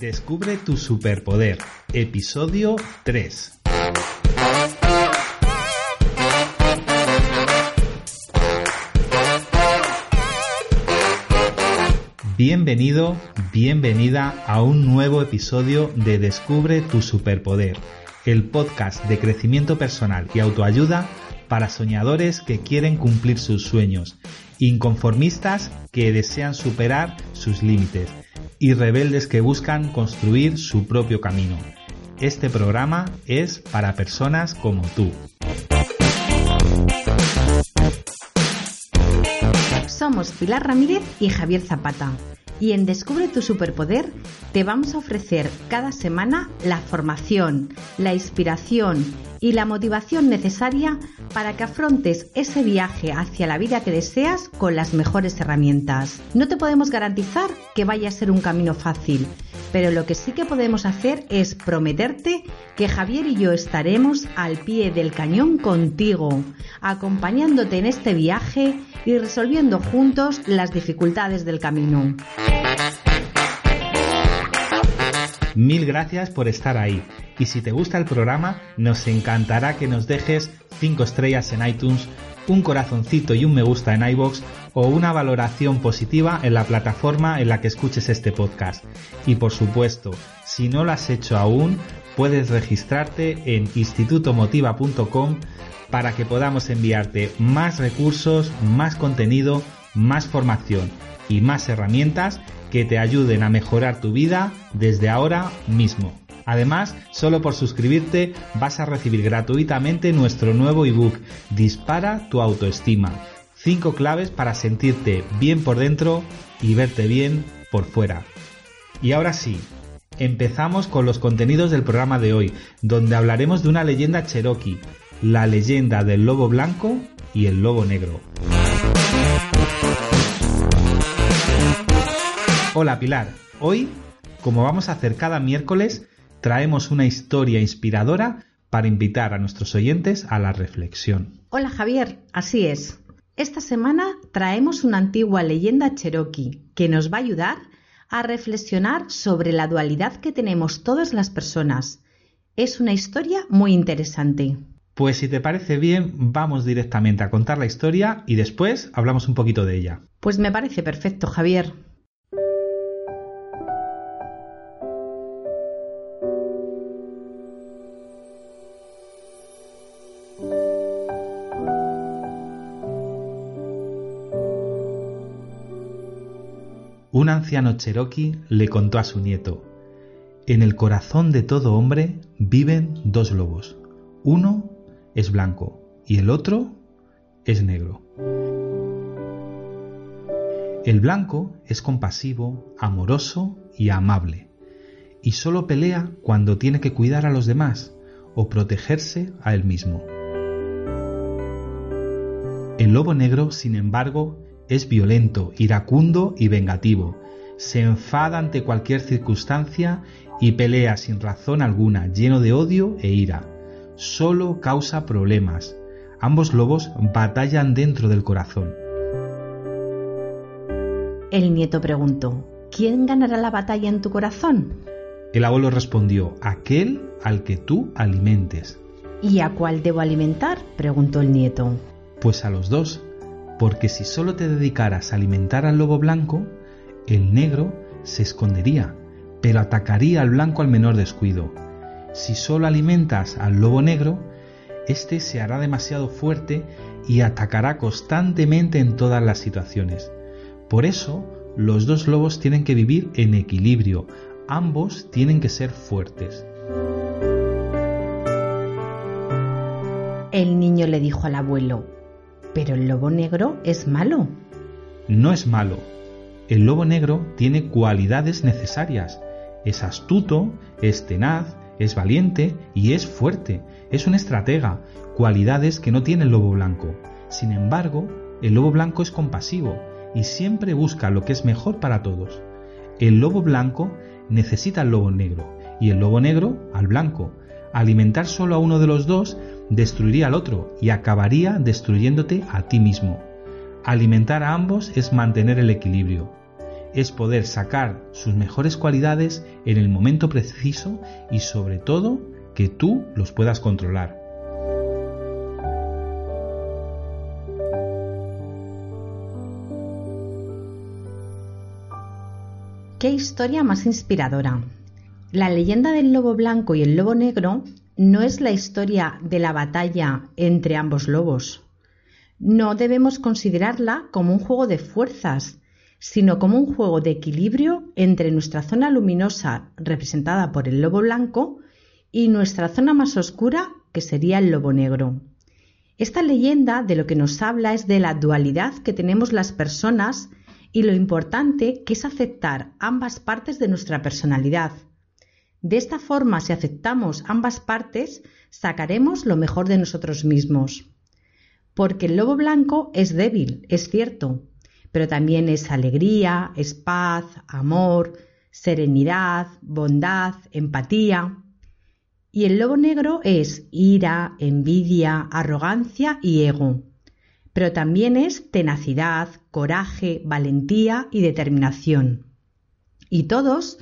Descubre tu superpoder. Episodio 3. Bienvenido, bienvenida a un nuevo episodio de Descubre tu superpoder, el podcast de crecimiento personal y autoayuda para soñadores que quieren cumplir sus sueños, inconformistas que desean superar sus límites y rebeldes que buscan construir su propio camino. Este programa es para personas como tú. Somos Pilar Ramírez y Javier Zapata y en Descubre tu Superpoder te vamos a ofrecer cada semana la formación, la inspiración y la motivación necesaria para que afrontes ese viaje hacia la vida que deseas con las mejores herramientas. No te podemos garantizar que vaya a ser un camino fácil, pero lo que sí que podemos hacer es prometerte que Javier y yo estaremos al pie del cañón contigo, acompañándote en este viaje y resolviendo juntos las dificultades del camino. Mil gracias por estar ahí. Y si te gusta el programa, nos encantará que nos dejes 5 estrellas en iTunes, un corazoncito y un me gusta en iBox o una valoración positiva en la plataforma en la que escuches este podcast. Y por supuesto, si no lo has hecho aún, puedes registrarte en institutomotiva.com para que podamos enviarte más recursos, más contenido, más formación y más herramientas que te ayuden a mejorar tu vida desde ahora mismo. Además, solo por suscribirte vas a recibir gratuitamente nuestro nuevo ebook Dispara tu autoestima. 5 claves para sentirte bien por dentro y verte bien por fuera. Y ahora sí, empezamos con los contenidos del programa de hoy, donde hablaremos de una leyenda cherokee, la leyenda del lobo blanco y el lobo negro. Hola Pilar, hoy, como vamos a hacer cada miércoles, traemos una historia inspiradora para invitar a nuestros oyentes a la reflexión. Hola Javier, así es. Esta semana traemos una antigua leyenda cherokee que nos va a ayudar a reflexionar sobre la dualidad que tenemos todas las personas. Es una historia muy interesante. Pues si te parece bien, vamos directamente a contar la historia y después hablamos un poquito de ella. Pues me parece perfecto, Javier. Anciano cherokee le contó a su nieto, En el corazón de todo hombre viven dos lobos. Uno es blanco y el otro es negro. El blanco es compasivo, amoroso y amable, y solo pelea cuando tiene que cuidar a los demás o protegerse a él mismo. El lobo negro, sin embargo, es violento, iracundo y vengativo. Se enfada ante cualquier circunstancia y pelea sin razón alguna, lleno de odio e ira. Solo causa problemas. Ambos lobos batallan dentro del corazón. El nieto preguntó, ¿quién ganará la batalla en tu corazón? El abuelo respondió, aquel al que tú alimentes. ¿Y a cuál debo alimentar? preguntó el nieto. Pues a los dos, porque si solo te dedicaras a alimentar al lobo blanco, el negro se escondería, pero atacaría al blanco al menor descuido. Si solo alimentas al lobo negro, éste se hará demasiado fuerte y atacará constantemente en todas las situaciones. Por eso, los dos lobos tienen que vivir en equilibrio, ambos tienen que ser fuertes. El niño le dijo al abuelo, pero el lobo negro es malo. No es malo, El lobo negro tiene cualidades necesarias. Es astuto, es tenaz, es valiente y es fuerte. Es un estratega, cualidades que no tiene el lobo blanco. Sin embargo, el lobo blanco es compasivo y siempre busca lo que es mejor para todos. El lobo blanco necesita al lobo negro y el lobo negro al blanco. Alimentar solo a uno de los dos destruiría al otro y acabaría destruyéndote a ti mismo. Alimentar a ambos es mantener el equilibrio es poder sacar sus mejores cualidades en el momento preciso y sobre todo que tú los puedas controlar. Qué historia más inspiradora. La leyenda del lobo blanco y el lobo negro no es la historia de la batalla entre ambos lobos. No debemos considerarla como un juego de fuerzas sino como un juego de equilibrio entre nuestra zona luminosa, representada por el lobo blanco, y nuestra zona más oscura, que sería el lobo negro. Esta leyenda de lo que nos habla es de la dualidad que tenemos las personas y lo importante que es aceptar ambas partes de nuestra personalidad. De esta forma, si aceptamos ambas partes, sacaremos lo mejor de nosotros mismos. Porque el lobo blanco es débil, es cierto, pero también es alegría, es paz, amor, serenidad, bondad, empatía. Y el lobo negro es ira, envidia, arrogancia y ego. Pero también es tenacidad, coraje, valentía y determinación. Y todos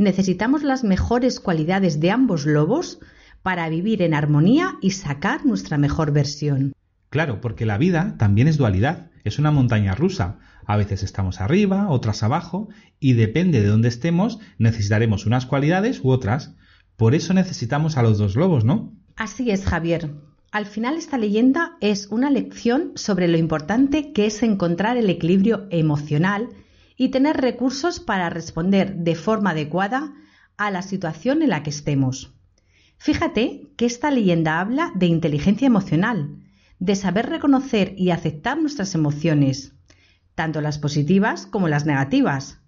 necesitamos las mejores cualidades de ambos lobos para vivir en armonía y sacar nuestra mejor versión. Claro, porque la vida también es dualidad, es una montaña rusa. A veces estamos arriba, otras abajo, y depende de dónde estemos, necesitaremos unas cualidades u otras. Por eso necesitamos a los dos lobos, ¿no? Así es, Javier. Al final esta leyenda es una lección sobre lo importante que es encontrar el equilibrio emocional y tener recursos para responder de forma adecuada a la situación en la que estemos. Fíjate que esta leyenda habla de inteligencia emocional, de saber reconocer y aceptar nuestras emociones, tanto las positivas como las negativas.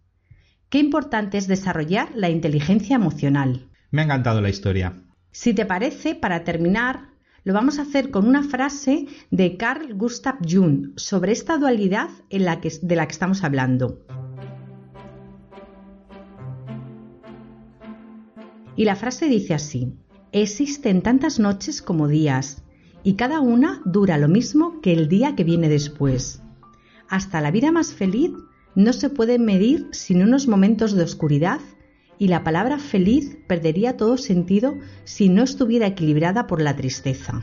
Qué importante es desarrollar la inteligencia emocional. Me ha encantado la historia. Si te parece, para terminar, lo vamos a hacer con una frase de Carl Gustav Jung sobre esta dualidad en la que, de la que estamos hablando. Y la frase dice así, existen tantas noches como días, y cada una dura lo mismo que el día que viene después. Hasta la vida más feliz no se puede medir sin unos momentos de oscuridad y la palabra feliz perdería todo sentido si no estuviera equilibrada por la tristeza.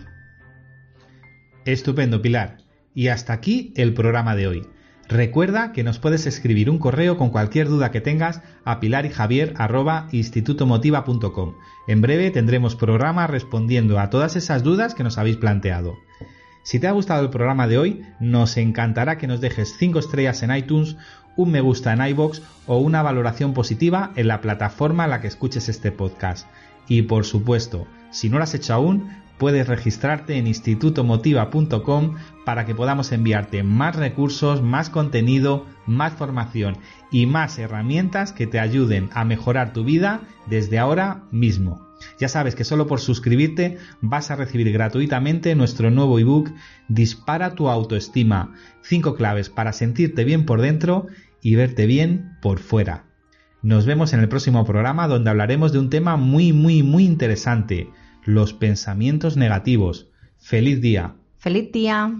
Estupendo, Pilar. Y hasta aquí el programa de hoy. Recuerda que nos puedes escribir un correo con cualquier duda que tengas a pilarijavier.institutomotiva.com. En breve tendremos programa respondiendo a todas esas dudas que nos habéis planteado. Si te ha gustado el programa de hoy, nos encantará que nos dejes 5 estrellas en iTunes, un me gusta en iBox o una valoración positiva en la plataforma en la que escuches este podcast. Y por supuesto, si no lo has hecho aún, puedes registrarte en institutomotiva.com para que podamos enviarte más recursos, más contenido, más formación y más herramientas que te ayuden a mejorar tu vida desde ahora mismo. Ya sabes que solo por suscribirte vas a recibir gratuitamente nuestro nuevo ebook Dispara tu autoestima. 5 claves para sentirte bien por dentro y verte bien por fuera. Nos vemos en el próximo programa donde hablaremos de un tema muy muy muy interesante los pensamientos negativos. Feliz día. Feliz día.